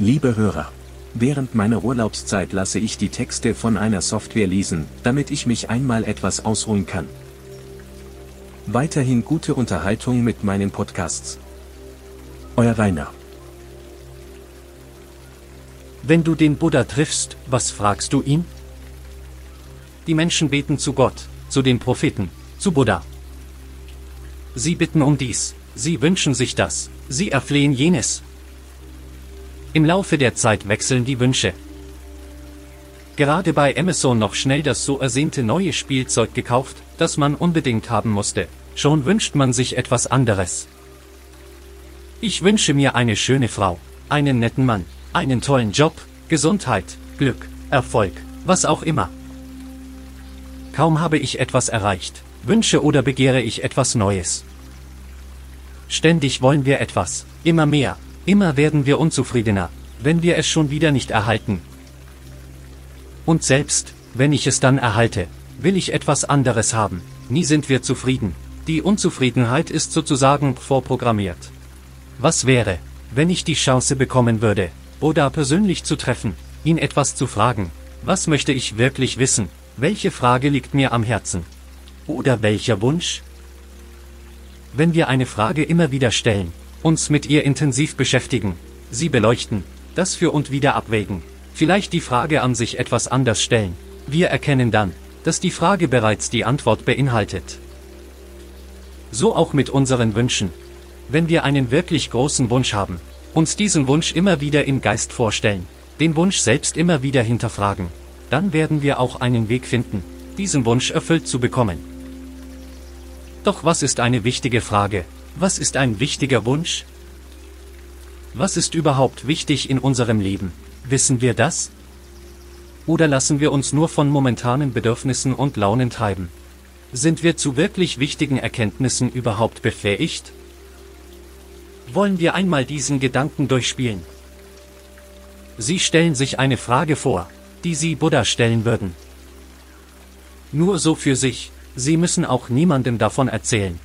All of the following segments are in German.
Liebe Hörer, während meiner Urlaubszeit lasse ich die Texte von einer Software lesen, damit ich mich einmal etwas ausruhen kann. Weiterhin gute Unterhaltung mit meinen Podcasts. Euer Rainer. Wenn du den Buddha triffst, was fragst du ihn? Die Menschen beten zu Gott, zu den Propheten, zu Buddha. Sie bitten um dies, sie wünschen sich das, sie erflehen jenes. Im Laufe der Zeit wechseln die Wünsche. Gerade bei Amazon noch schnell das so ersehnte neue Spielzeug gekauft, das man unbedingt haben musste. Schon wünscht man sich etwas anderes. Ich wünsche mir eine schöne Frau, einen netten Mann, einen tollen Job, Gesundheit, Glück, Erfolg, was auch immer. Kaum habe ich etwas erreicht, wünsche oder begehre ich etwas Neues. Ständig wollen wir etwas, immer mehr, Immer werden wir unzufriedener, wenn wir es schon wieder nicht erhalten. Und selbst, wenn ich es dann erhalte, will ich etwas anderes haben. Nie sind wir zufrieden. Die Unzufriedenheit ist sozusagen vorprogrammiert. Was wäre, wenn ich die Chance bekommen würde, Oda persönlich zu treffen, ihn etwas zu fragen? Was möchte ich wirklich wissen? Welche Frage liegt mir am Herzen? Oder welcher Wunsch? Wenn wir eine Frage immer wieder stellen, uns mit ihr intensiv beschäftigen, sie beleuchten, das für und wieder abwägen, vielleicht die Frage an sich etwas anders stellen. Wir erkennen dann, dass die Frage bereits die Antwort beinhaltet. So auch mit unseren Wünschen. Wenn wir einen wirklich großen Wunsch haben, uns diesen Wunsch immer wieder im Geist vorstellen, den Wunsch selbst immer wieder hinterfragen, dann werden wir auch einen Weg finden, diesen Wunsch erfüllt zu bekommen. Doch was ist eine wichtige Frage, was ist ein wichtiger Wunsch? Was ist überhaupt wichtig in unserem Leben? Wissen wir das? Oder lassen wir uns nur von momentanen Bedürfnissen und Launen treiben? Sind wir zu wirklich wichtigen Erkenntnissen überhaupt befähigt? Wollen wir einmal diesen Gedanken durchspielen? Sie stellen sich eine Frage vor, die Sie Buddha stellen würden. Nur so für sich, Sie müssen auch niemandem davon erzählen.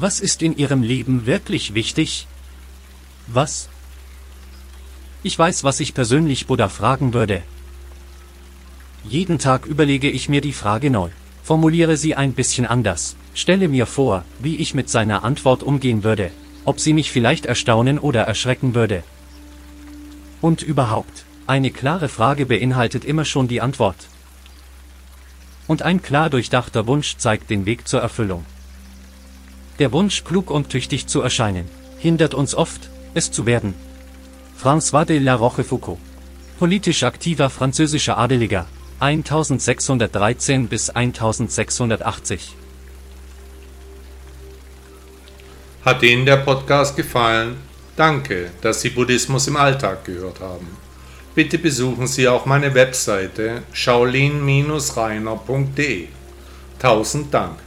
Was ist in Ihrem Leben wirklich wichtig? Was? Ich weiß, was ich persönlich Buddha fragen würde. Jeden Tag überlege ich mir die Frage neu, formuliere sie ein bisschen anders, stelle mir vor, wie ich mit seiner Antwort umgehen würde, ob sie mich vielleicht erstaunen oder erschrecken würde. Und überhaupt, eine klare Frage beinhaltet immer schon die Antwort. Und ein klar durchdachter Wunsch zeigt den Weg zur Erfüllung. Der Wunsch, klug und tüchtig zu erscheinen, hindert uns oft, es zu werden. François de la Rochefoucauld. Politisch aktiver französischer Adeliger, 1613 bis 1680. Hat Ihnen der Podcast gefallen? Danke, dass Sie Buddhismus im Alltag gehört haben. Bitte besuchen Sie auch meine Webseite shaolin-reiner.de. Tausend Dank.